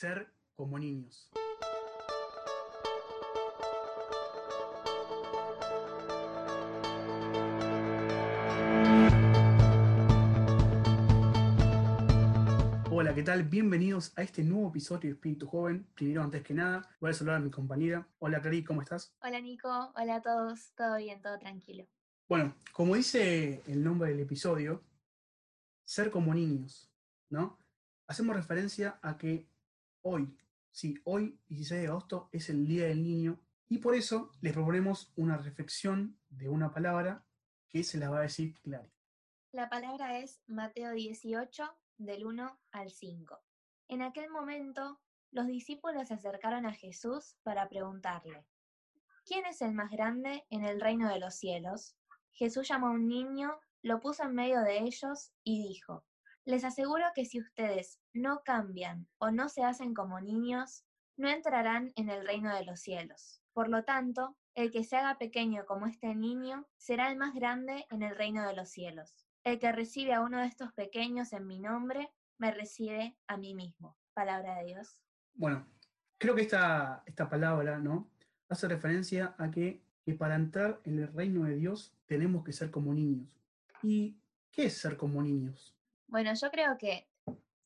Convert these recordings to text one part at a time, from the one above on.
ser como niños. Hola, ¿qué tal? Bienvenidos a este nuevo episodio de Espíritu Joven. Primero, antes que nada, voy a saludar a mi compañera. Hola, Cari, ¿cómo estás? Hola Nico, hola a todos, todo bien, todo tranquilo. Bueno, como dice el nombre del episodio, ser como niños, ¿no? Hacemos referencia a que hoy, sí, hoy, 16 de agosto, es el Día del Niño y por eso les proponemos una reflexión de una palabra que se la va a decir Clary. La palabra es Mateo 18, del 1 al 5. En aquel momento, los discípulos se acercaron a Jesús para preguntarle, ¿quién es el más grande en el reino de los cielos? Jesús llamó a un niño, lo puso en medio de ellos y dijo, les aseguro que si ustedes no cambian o no se hacen como niños, no entrarán en el reino de los cielos. Por lo tanto, el que se haga pequeño como este niño será el más grande en el reino de los cielos. El que recibe a uno de estos pequeños en mi nombre, me recibe a mí mismo. Palabra de Dios. Bueno, creo que esta, esta palabra, ¿no? Hace referencia a que, que para entrar en el reino de Dios tenemos que ser como niños. ¿Y qué es ser como niños? Bueno, yo creo que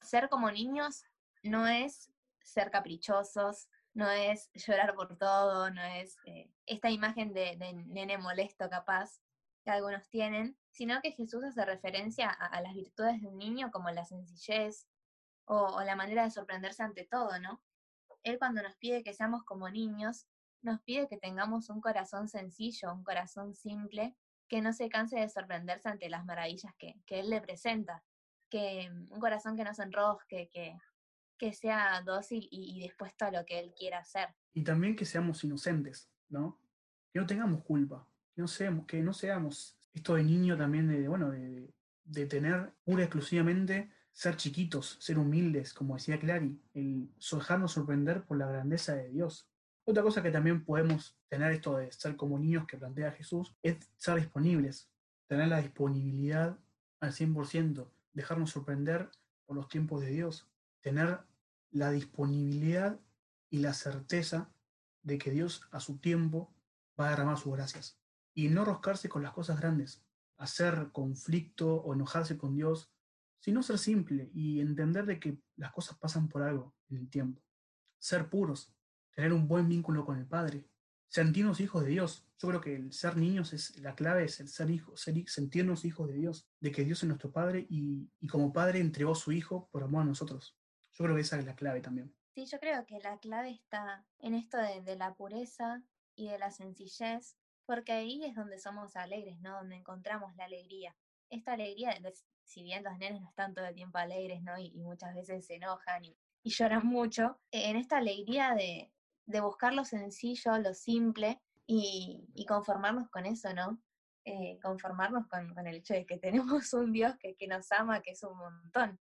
ser como niños no es ser caprichosos, no es llorar por todo, no es eh, esta imagen de, de nene molesto capaz que algunos tienen, sino que Jesús hace referencia a, las virtudes de un niño como la sencillez o, o, la manera de sorprenderse ante todo, ¿no? Él cuando nos pide que seamos como niños, nos pide que tengamos un corazón sencillo, un corazón simple, que no se canse de sorprenderse ante las maravillas que, que Él le presenta, un corazón que no se enrosque, que, que sea dócil y, y dispuesto a lo que Él quiera hacer. Y también que seamos inocentes, ¿no? Que no tengamos culpa, que no seamos, que no seamos esto de niño también de, bueno, de, de tener pura y exclusivamente ser chiquitos, ser humildes, como decía Clary, el dejarnos sorprender por la grandeza de Dios. Otra cosa que también podemos tener esto de ser como niños que plantea Jesús es ser disponibles, tener la disponibilidad al 100%, dejarnos sorprender por los tiempos de Dios, tener la disponibilidad y la certeza de que Dios a su tiempo va a derramar sus gracias y no roscarse con las cosas grandes, hacer conflicto o enojarse con Dios, sino ser simple y entender de que las cosas pasan por algo en el tiempo. Ser puros, tener un buen vínculo con el Padre, sentirnos hijos de Dios. Yo creo que el ser niños es la clave, es el ser hijos, ser, sentirnos hijos de Dios, de que Dios es nuestro Padre y, y como Padre entregó su Hijo por amor a nosotros. Yo creo que esa es la clave también. Sí, yo creo que la clave está en esto de, la pureza y de la sencillez porque ahí es donde somos alegres, ¿no? Donde encontramos la alegría. Esta alegría, si bien los nenes no están todo el tiempo alegres, ¿no? Y, y muchas veces se enojan y, y, lloran mucho, en esta alegría de, de buscar lo sencillo, lo simple y, conformarnos con eso, ¿no? Eh, conformarnos con, el hecho de que tenemos un Dios que, que nos ama, que es un montón.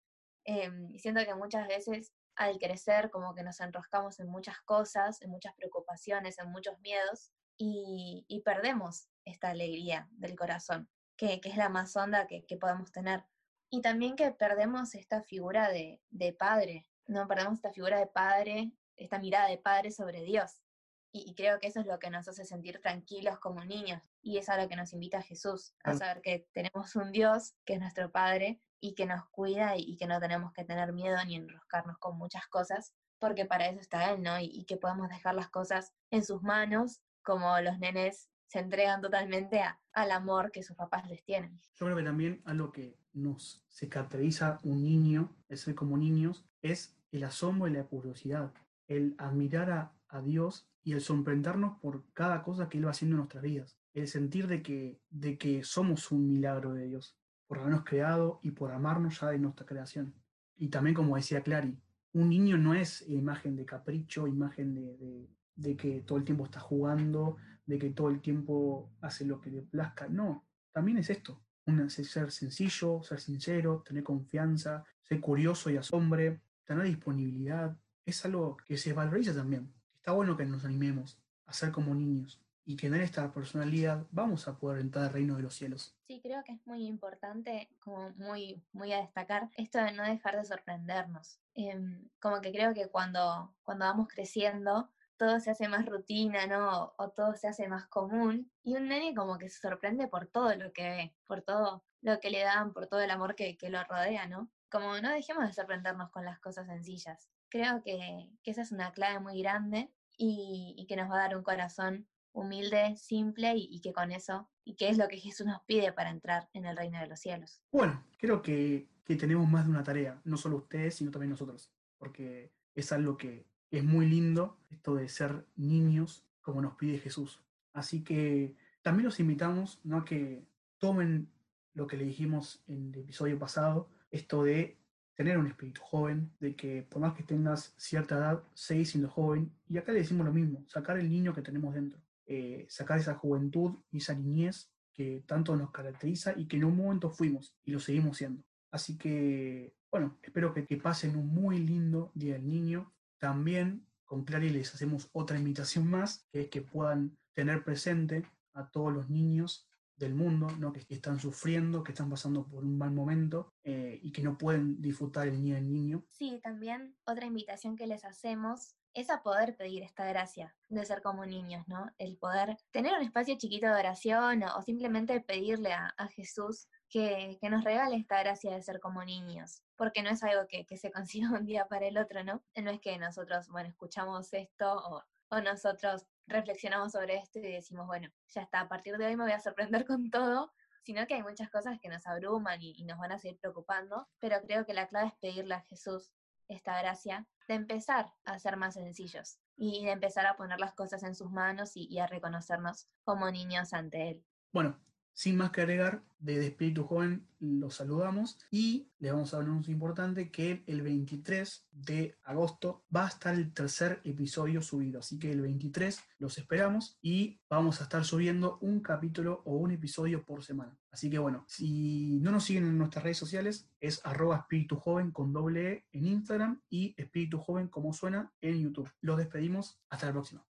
Eh, siento que muchas veces al crecer como que nos enroscamos en muchas cosas, en muchas preocupaciones, en muchos miedos, y, y, perdemos esta alegría del corazón, que, que es la más honda que, que, podemos tener. Y también que perdemos esta figura de, de, padre, no perdemos esta figura de padre, esta mirada de padre sobre Dios. Y, y, creo que eso es lo que nos hace sentir tranquilos como niños. Y es a lo que nos invita Jesús, a saber que tenemos un Dios que es nuestro Padre y que nos cuida y, y que no tenemos que tener miedo ni enroscarnos con muchas cosas, porque para eso está Él, ¿no? Y, y que podemos dejar las cosas en sus manos como los nenes se entregan totalmente a, al amor que sus papás les tienen. Yo creo que también algo que nos se caracteriza un niño, el ser como niños, es el asombro y la curiosidad, el admirar a, a, Dios y el sorprendernos por cada cosa que Él va haciendo en nuestras vidas, el sentir de que, de que somos un milagro de Dios, por habernos creado y por amarnos ya de nuestra creación. Y también, como decía Clary, un niño no es imagen de capricho, imagen de, de que todo el tiempo está jugando, de que todo el tiempo hace lo que le plazca. No, también es esto, un, ser sencillo, ser sincero, tener confianza, ser curioso y asombre, tener disponibilidad. Es algo que se valoriza también. Está bueno que nos animemos a ser como niños y en esta personalidad vamos a poder entrar al reino de los cielos. Sí, creo que es muy importante, como muy, muy a destacar, esto de no dejar de sorprendernos. Em, como que creo que cuando, cuando vamos creciendo, todo se hace más rutina, ¿no? O todo se hace más común. Y un nene como que se sorprende por todo lo que ve, por todo lo que le dan, por todo el amor que, que lo rodea, ¿no? Como no dejemos de sorprendernos con las cosas sencillas. Creo que, que esa es una clave muy grande y, que nos va a dar un corazón humilde, simple y, que con eso, y que es lo que Jesús nos pide para entrar en el reino de los cielos. Bueno, creo que, que tenemos más de una tarea, no solo ustedes, sino también nosotros, porque es algo que es muy lindo, esto de ser niños como nos pide Jesús. Así que también los invitamos ¿no? a que tomen lo que le dijimos en el episodio pasado, esto de tener un espíritu joven, de que por más que tengas cierta edad, seguís siendo joven. Y acá le decimos lo mismo, sacar el niño que tenemos dentro. Eh, sacar esa juventud y esa niñez que tanto nos caracteriza y que en un momento fuimos y lo seguimos siendo. Así que, bueno, espero que, que pasen un muy lindo Día del Niño. También con Clary les hacemos otra invitación más, que es que puedan tener presente a todos los niños del mundo, ¿no? que, están sufriendo, que están pasando por un mal momento eh, y que no pueden disfrutar el día del niño. Sí, también otra invitación que les hacemos es a poder pedir esta gracia de ser como niños, ¿no? El poder tener un espacio chiquito de oración o, simplemente pedirle a, Jesús que, nos regale esta gracia de ser como niños, porque no es algo que, se consiga un día para el otro, ¿no? No es que nosotros, bueno, escuchamos esto o, nosotros reflexionamos sobre esto y decimos, bueno, ya está, a partir de hoy me voy a sorprender con todo, sino que hay muchas cosas que nos abruman y, nos van a seguir preocupando, pero creo que la clave es pedirle a Jesús esta gracia de empezar a ser más sencillos y de empezar a poner las cosas en sus manos y, a reconocernos como niños ante Él. Bueno, sin más que agregar, desde Espíritu Joven los saludamos y les vamos a hablar un importante que el 23 de agosto va a estar el tercer episodio subido. Así que el 23 los esperamos y vamos a estar subiendo un capítulo o un episodio por semana. Así que bueno, si no nos siguen en nuestras redes sociales, es arroba espíritu joven con doble E en Instagram y espíritu joven como suena en YouTube. Los despedimos, hasta la próxima.